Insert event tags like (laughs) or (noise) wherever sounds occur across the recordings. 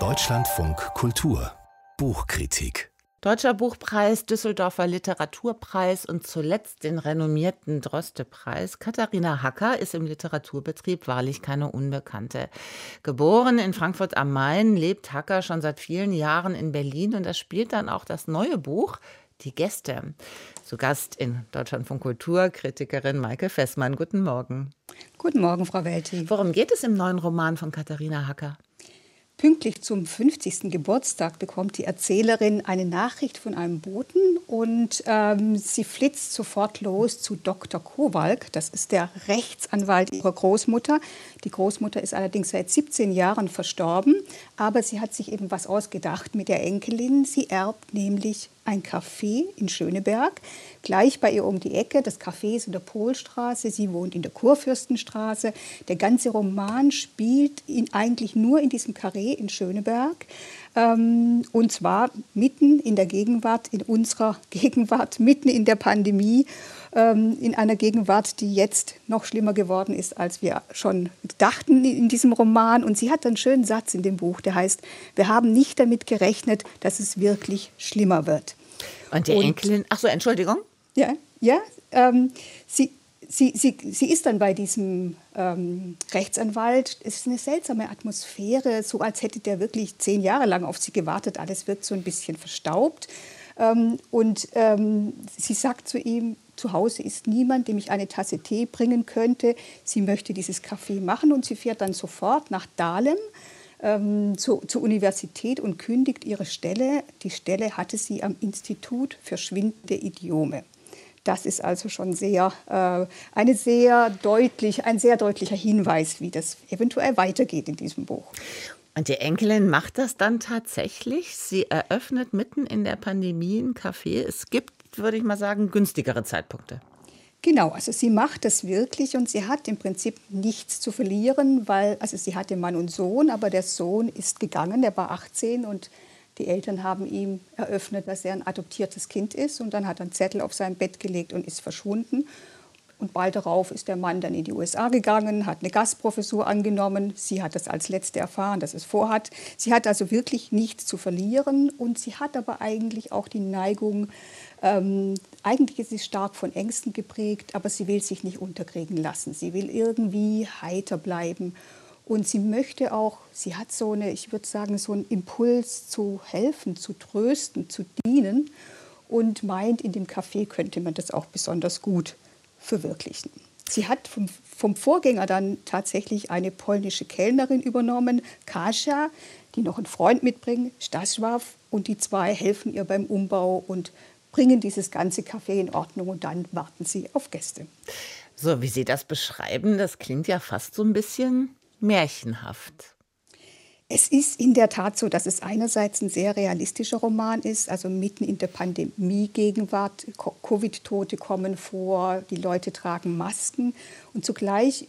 Deutschlandfunk Kultur Buchkritik Deutscher Buchpreis, Düsseldorfer Literaturpreis und zuletzt den renommierten Droste-Preis. Katharina Hacker ist im Literaturbetrieb wahrlich keine Unbekannte. Geboren in Frankfurt am Main, lebt Hacker schon seit vielen Jahren in Berlin und er spielt dann auch das neue Buch Die Gäste. Zu Gast in Deutschland von Kultur Kritikerin Maike Fessmann. Guten Morgen. Guten Morgen, Frau Welti. Worum geht es im neuen Roman von Katharina Hacker? Pünktlich zum 50. Geburtstag bekommt die Erzählerin eine Nachricht von einem Boten und ähm, sie flitzt sofort los zu Dr. Kowalk. Das ist der Rechtsanwalt ihrer Großmutter. Die Großmutter ist allerdings seit 17 Jahren verstorben, aber sie hat sich eben was ausgedacht mit der Enkelin. Sie erbt nämlich ein Café in Schöneberg, gleich bei ihr um die Ecke. Das Café ist in der Polstraße, sie wohnt in der Kurfürstenstraße. Der ganze Roman spielt in, eigentlich nur in diesem Carré in Schöneberg. Ähm, und zwar mitten in der Gegenwart, in unserer (laughs) Gegenwart, mitten in der Pandemie, ähm, in einer Gegenwart, die jetzt noch schlimmer geworden ist, als wir schon dachten in diesem Roman. Und sie hat einen schönen Satz in dem Buch, der heißt, wir haben nicht damit gerechnet, dass es wirklich schlimmer wird. Und die Enkelin, ach so, Entschuldigung. Ja, ja. Ähm, sie, sie, sie, sie ist dann bei diesem ähm, Rechtsanwalt. Es ist eine seltsame Atmosphäre, so als hätte der wirklich zehn Jahre lang auf sie gewartet. Alles wird so ein bisschen verstaubt. Ähm, und ähm, sie sagt zu ihm, zu Hause ist niemand, dem ich eine Tasse Tee bringen könnte. Sie möchte dieses Kaffee machen und sie fährt dann sofort nach Dahlem ähm, zu, zur Universität und kündigt ihre Stelle. Die Stelle hatte sie am Institut für schwindende Idiome. Das ist also schon sehr, äh, eine sehr deutlich, ein sehr deutlicher Hinweis, wie das eventuell weitergeht in diesem Buch. Und die Enkelin macht das dann tatsächlich. Sie eröffnet mitten in der Pandemie ein Café. Es gibt, würde ich mal sagen, günstigere Zeitpunkte. Genau, also sie macht das wirklich und sie hat im Prinzip nichts zu verlieren, weil, also sie hatte Mann und Sohn, aber der Sohn ist gegangen, der war 18 und die Eltern haben ihm eröffnet, dass er ein adoptiertes Kind ist und dann hat er einen Zettel auf sein Bett gelegt und ist verschwunden. Und bald darauf ist der Mann dann in die USA gegangen, hat eine Gastprofessur angenommen. Sie hat das als letzte erfahren, dass es vorhat. Sie hat also wirklich nichts zu verlieren und sie hat aber eigentlich auch die Neigung, ähm, eigentlich ist sie stark von Ängsten geprägt, aber sie will sich nicht unterkriegen lassen. Sie will irgendwie heiter bleiben und sie möchte auch, sie hat so eine, ich würde sagen, so einen Impuls zu helfen, zu trösten, zu dienen und meint, in dem Café könnte man das auch besonders gut verwirklichen. Sie hat vom, vom Vorgänger dann tatsächlich eine polnische Kellnerin übernommen, Kasia, die noch einen Freund mitbringt, Stasław, und die zwei helfen ihr beim Umbau und bringen dieses ganze Café in Ordnung und dann warten sie auf Gäste. So, wie Sie das beschreiben, das klingt ja fast so ein bisschen märchenhaft. Es ist in der Tat so, dass es einerseits ein sehr realistischer Roman ist, also mitten in der Pandemie-Gegenwart. Covid-Tote kommen vor, die Leute tragen Masken und zugleich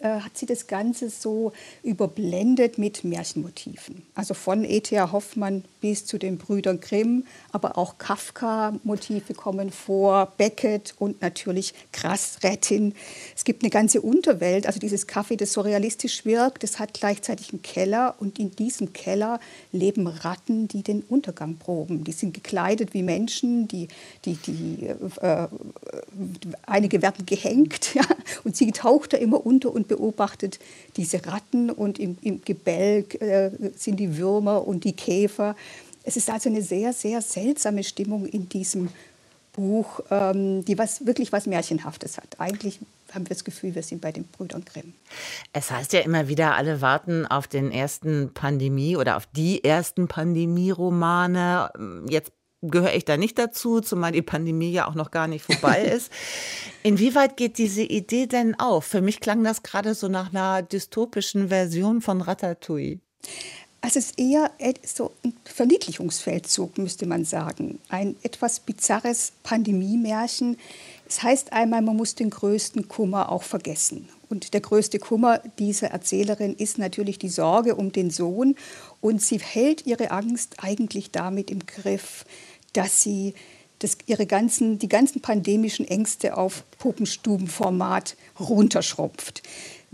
äh, hat sie das Ganze so überblendet mit Märchenmotiven. Also von E.T.A. Hoffmann bis zu den Brüdern Grimm, aber auch Kafka-Motive kommen vor, Beckett und natürlich Krassrettin. Es gibt eine ganze Unterwelt, also dieses Kaffee, das so realistisch wirkt, das hat gleichzeitig einen Keller und in diesem Keller leben Ratten, die den Untergang proben. Die sind gekleidet wie Menschen, die, die, die, äh, einige werden gehängt (laughs) ja, und sie taucht da immer unter und beobachtet diese Ratten und im, im Gebälk äh, sind die Würmer und die Käfer. Es ist also eine sehr, sehr seltsame Stimmung in diesem Buch, ähm, die was, wirklich was Märchenhaftes hat. Eigentlich haben wir das Gefühl, wir sind bei den Brüdern Grimm. Es heißt ja immer wieder, alle warten auf den ersten Pandemie oder auf die ersten Pandemie-Romane. Jetzt gehöre ich da nicht dazu, zumal die Pandemie ja auch noch gar nicht vorbei (laughs) ist. Inwieweit geht diese Idee denn auf? Für mich klang das gerade so nach einer dystopischen Version von Ratatouille. Also es ist eher so ein Verniedlichungsfeldzug, müsste man sagen. Ein etwas bizarres Pandemie-Märchen. Es heißt einmal, man muss den größten Kummer auch vergessen. Und der größte Kummer dieser Erzählerin ist natürlich die Sorge um den Sohn. Und sie hält ihre Angst eigentlich damit im Griff, dass sie das, ihre ganzen, die ganzen pandemischen Ängste auf Puppenstubenformat runterschrumpft.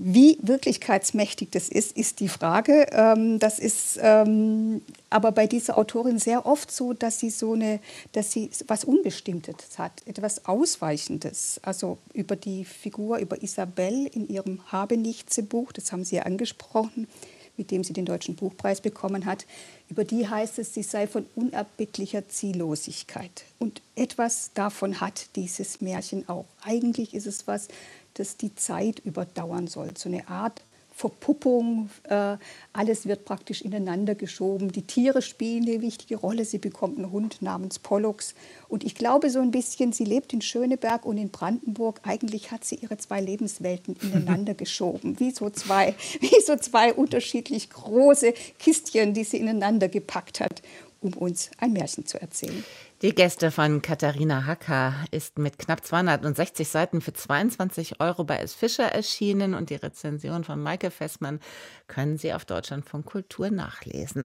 Wie wirklichkeitsmächtig das ist, ist die Frage. Ähm, das ist ähm, aber bei dieser Autorin sehr oft so, dass sie so eine, dass sie was Unbestimmtes hat, etwas Ausweichendes. Also über die Figur, über Isabel in ihrem Habenichtse-Buch, das haben Sie ja angesprochen, mit dem sie den Deutschen Buchpreis bekommen hat. Über die heißt es, sie sei von unerbittlicher Ziellosigkeit. Und etwas davon hat dieses Märchen auch. Eigentlich ist es was, das die Zeit überdauern soll. So eine Art Verpuppung, äh, alles wird praktisch ineinander geschoben. Die Tiere spielen eine wichtige Rolle. Sie bekommt einen Hund namens Pollux. Und ich glaube so ein bisschen, sie lebt in Schöneberg und in Brandenburg. Eigentlich hat sie ihre zwei Lebenswelten (laughs) ineinander geschoben, wie so zwei, (laughs) wie so zwei unterschiedlich große Kistchen, die sie ineinander gepackt hat, um uns ein Märchen zu erzählen. Die Gäste von Katharina Hacker ist mit knapp 260 Seiten für 22 Euro bei S. Fischer erschienen und die Rezension von Maike Fessmann können Sie auf Deutschlandfunk Kultur nachlesen.